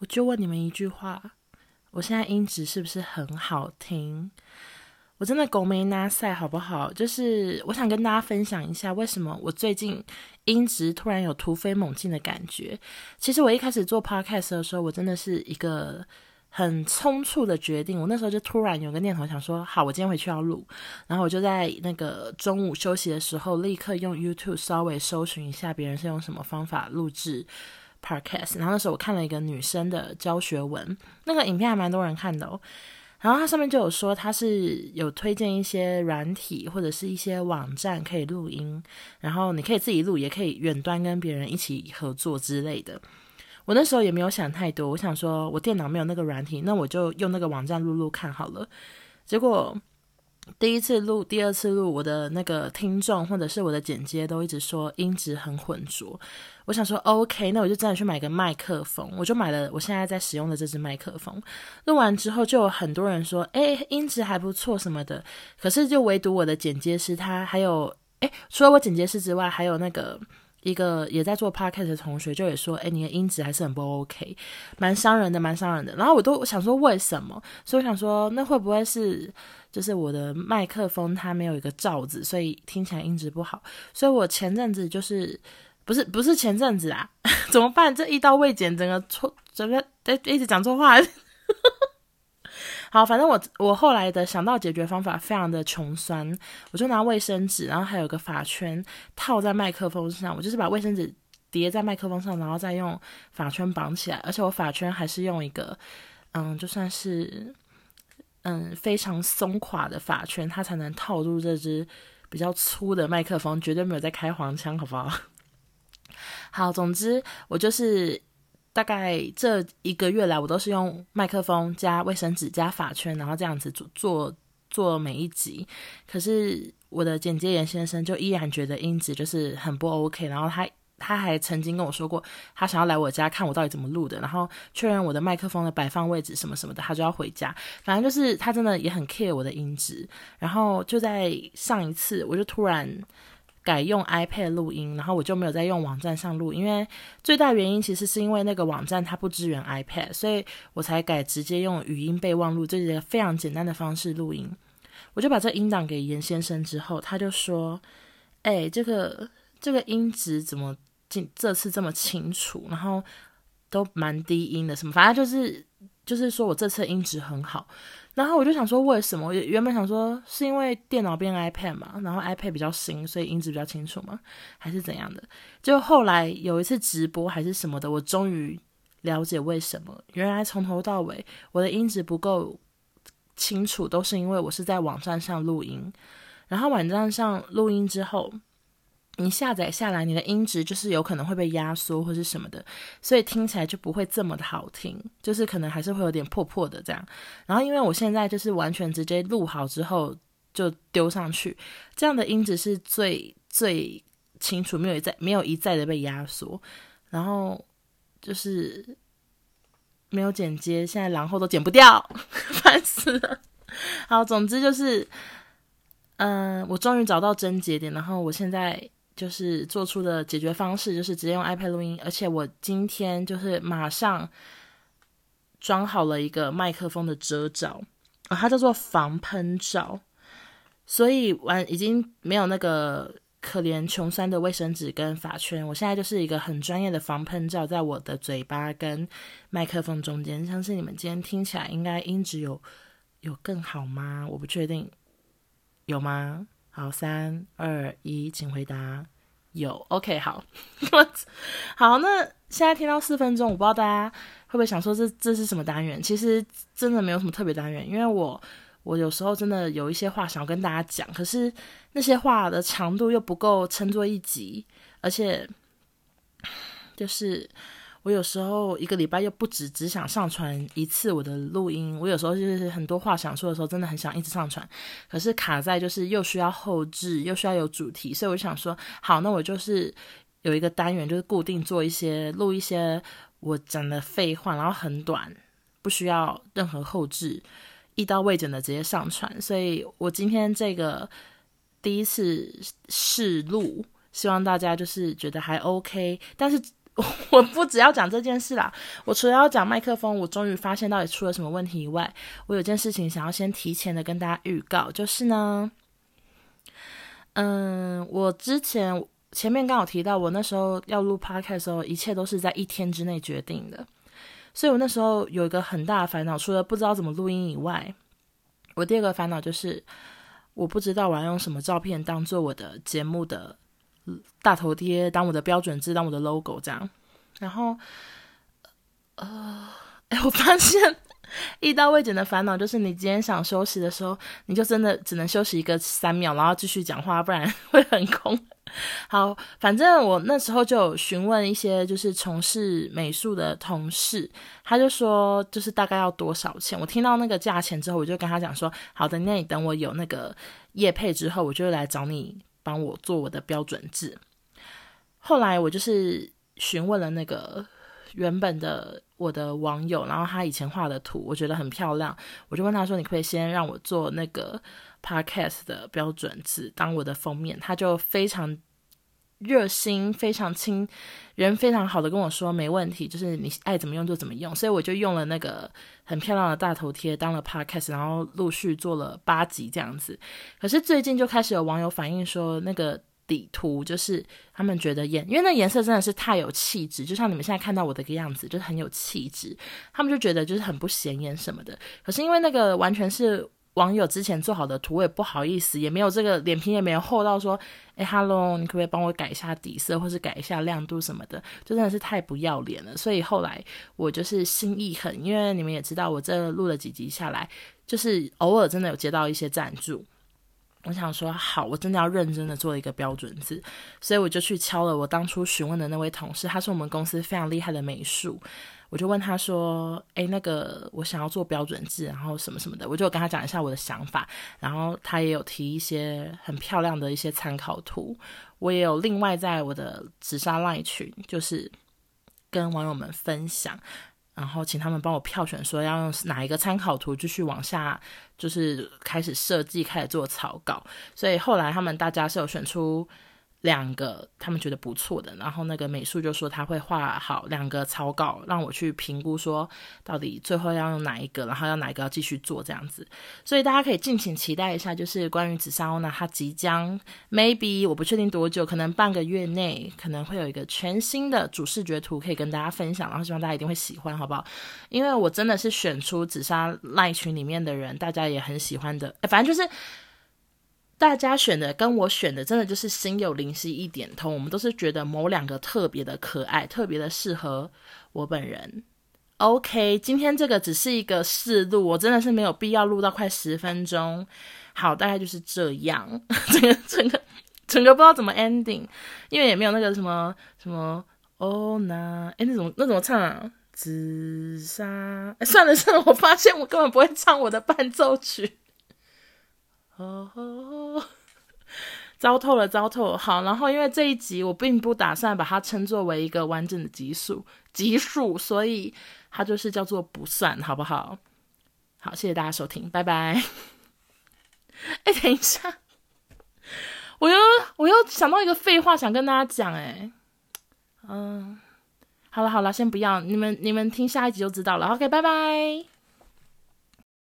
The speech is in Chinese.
我就问你们一句话：我现在音质是不是很好听？我真的狗没拿赛，好不好？就是我想跟大家分享一下，为什么我最近音质突然有突飞猛进的感觉。其实我一开始做 podcast 的时候，我真的是一个很匆促的决定。我那时候就突然有个念头，想说：好，我今天回去要录。然后我就在那个中午休息的时候，立刻用 YouTube 稍微搜寻一下别人是用什么方法录制 podcast。然后那时候我看了一个女生的教学文，那个影片还蛮多人看的哦。然后它上面就有说，它是有推荐一些软体或者是一些网站可以录音，然后你可以自己录，也可以远端跟别人一起合作之类的。我那时候也没有想太多，我想说我电脑没有那个软体，那我就用那个网站录录看好了。结果。第一次录，第二次录，我的那个听众或者是我的剪接都一直说音质很浑浊。我想说，OK，那我就真的去买个麦克风，我就买了我现在在使用的这支麦克风。录完之后，就有很多人说，诶，音质还不错什么的。可是就唯独我的剪接师，他还有，诶，除了我剪接师之外，还有那个。一个也在做 podcast 的同学就也说：“哎，你的音质还是很不 OK，蛮伤人的，蛮伤人的。”然后我都想说为什么，所以我想说那会不会是就是我的麦克风它没有一个罩子，所以听起来音质不好。所以我前阵子就是不是不是前阵子啊，怎么办？这一刀未剪，整个错，整个哎一直讲错话。好，反正我我后来的想到解决方法非常的穷酸，我就拿卫生纸，然后还有个发圈套在麦克风上，我就是把卫生纸叠在麦克风上，然后再用发圈绑起来，而且我发圈还是用一个嗯，就算是嗯非常松垮的发圈，它才能套住这支比较粗的麦克风，绝对没有在开黄腔，好不好？好，总之我就是。大概这一个月来，我都是用麦克风加卫生纸加发圈，然后这样子做做做每一集。可是我的剪接员先生就依然觉得音质就是很不 OK，然后他他还曾经跟我说过，他想要来我家看我到底怎么录的，然后确认我的麦克风的摆放位置什么什么的，他就要回家。反正就是他真的也很 care 我的音质。然后就在上一次，我就突然。改用 iPad 录音，然后我就没有再用网站上录，因为最大原因其实是因为那个网站它不支援 iPad，所以我才改直接用语音备忘录，这是一个非常简单的方式录音。我就把这音档给严先生之后，他就说：“哎，这个这个音质怎么这这次这么清楚？然后都蛮低音的，什么反正就是就是说我这次音质很好。”然后我就想说，为什么？原本想说是因为电脑变 iPad 嘛，然后 iPad 比较新，所以音质比较清楚嘛，还是怎样的？就后来有一次直播还是什么的，我终于了解为什么。原来从头到尾我的音质不够清楚，都是因为我是在网站上录音，然后网站上录音之后。你下载下来，你的音质就是有可能会被压缩或是什么的，所以听起来就不会这么的好听，就是可能还是会有点破破的这样。然后因为我现在就是完全直接录好之后就丢上去，这样的音质是最最清楚，没有一再没有一再的被压缩，然后就是没有剪接，现在然后都剪不掉，烦死了。好，总之就是，嗯、我终于找到症结点，然后我现在。就是做出的解决方式，就是直接用 iPad 录音，而且我今天就是马上装好了一个麦克风的遮罩，啊，它叫做防喷罩，所以完已经没有那个可怜穷酸的卫生纸跟发圈，我现在就是一个很专业的防喷罩，在我的嘴巴跟麦克风中间，相信你们今天听起来应该音质有有更好吗？我不确定，有吗？好，三二一，请回答。有，OK，好，好。那现在听到四分钟，我不知道大家会不会想说这这是什么单元？其实真的没有什么特别单元，因为我我有时候真的有一些话想要跟大家讲，可是那些话的长度又不够称作一集，而且就是。我有时候一个礼拜又不止只想上传一次我的录音，我有时候就是很多话想说的时候，真的很想一直上传，可是卡在就是又需要后置，又需要有主题，所以我想说，好，那我就是有一个单元，就是固定做一些录一些我讲的废话，然后很短，不需要任何后置，一刀未剪的直接上传。所以我今天这个第一次试录，希望大家就是觉得还 OK，但是。我不只要讲这件事啦，我除了要讲麦克风，我终于发现到底出了什么问题以外，我有件事情想要先提前的跟大家预告，就是呢，嗯，我之前前面刚好提到，我那时候要录 podcast 的时候，一切都是在一天之内决定的，所以我那时候有一个很大的烦恼，除了不知道怎么录音以外，我第二个烦恼就是我不知道我要用什么照片当做我的节目的。大头贴当我的标准字，当我的 logo 这样，然后，呃，哎，我发现一刀未剪的烦恼就是，你今天想休息的时候，你就真的只能休息一个三秒，然后继续讲话，不然会很空。好，反正我那时候就询问一些就是从事美术的同事，他就说就是大概要多少钱。我听到那个价钱之后，我就跟他讲说，好的，那你等我有那个业配之后，我就来找你。帮我做我的标准字。后来我就是询问了那个原本的我的网友，然后他以前画的图，我觉得很漂亮，我就问他说：“你可以先让我做那个 podcast 的标准字当我的封面。”他就非常热心、非常亲人、非常好的跟我说：“没问题，就是你爱怎么用就怎么用。”所以我就用了那个很漂亮的大头贴当了 podcast，然后陆续做了八集这样子。可是最近就开始有网友反映说，那个底图就是他们觉得颜，因为那颜色真的是太有气质，就像你们现在看到我的个样子，就是很有气质。他们就觉得就是很不显眼什么的。可是因为那个完全是。网友之前做好的图，我也不好意思，也没有这个脸皮，也没有厚到说，哎哈喽，你可不可以帮我改一下底色，或是改一下亮度什么的，就真的是太不要脸了。所以后来我就是心一狠，因为你们也知道，我这录了几集下来，就是偶尔真的有接到一些赞助，我想说好，我真的要认真的做一个标准字，所以我就去敲了我当初询问的那位同事，他是我们公司非常厉害的美术。我就问他说：“诶，那个我想要做标准字，然后什么什么的，我就跟他讲一下我的想法，然后他也有提一些很漂亮的一些参考图，我也有另外在我的紫砂赖群，就是跟网友们分享，然后请他们帮我票选，说要用哪一个参考图继续往下，就是开始设计，开始做草稿，所以后来他们大家是有选出。”两个他们觉得不错的，然后那个美术就说他会画好两个草稿，让我去评估说到底最后要用哪一个，然后要哪一个要继续做这样子，所以大家可以敬请期待一下，就是关于紫砂欧娜，它即将 maybe 我不确定多久，可能半个月内可能会有一个全新的主视觉图可以跟大家分享，然后希望大家一定会喜欢，好不好？因为我真的是选出紫砂赖群里面的人，大家也很喜欢的，反正就是。大家选的跟我选的真的就是心有灵犀一点通，我们都是觉得某两个特别的可爱，特别的适合我本人。OK，今天这个只是一个试录，我真的是没有必要录到快十分钟。好，大概就是这样，整个整个整个不知道怎么 ending，因为也没有那个什么什么哦那哎那种那怎么唱啊？紫砂 算了算了，我发现我根本不会唱我的伴奏曲。糟透了，糟透了。好，然后因为这一集我并不打算把它称作为一个完整的集数，集数，所以它就是叫做不算，好不好？好，谢谢大家收听，拜拜。哎，等一下，我又我又想到一个废话想跟大家讲，哎，嗯，好了好了，先不要，你们你们听下一集就知道了。OK，拜拜。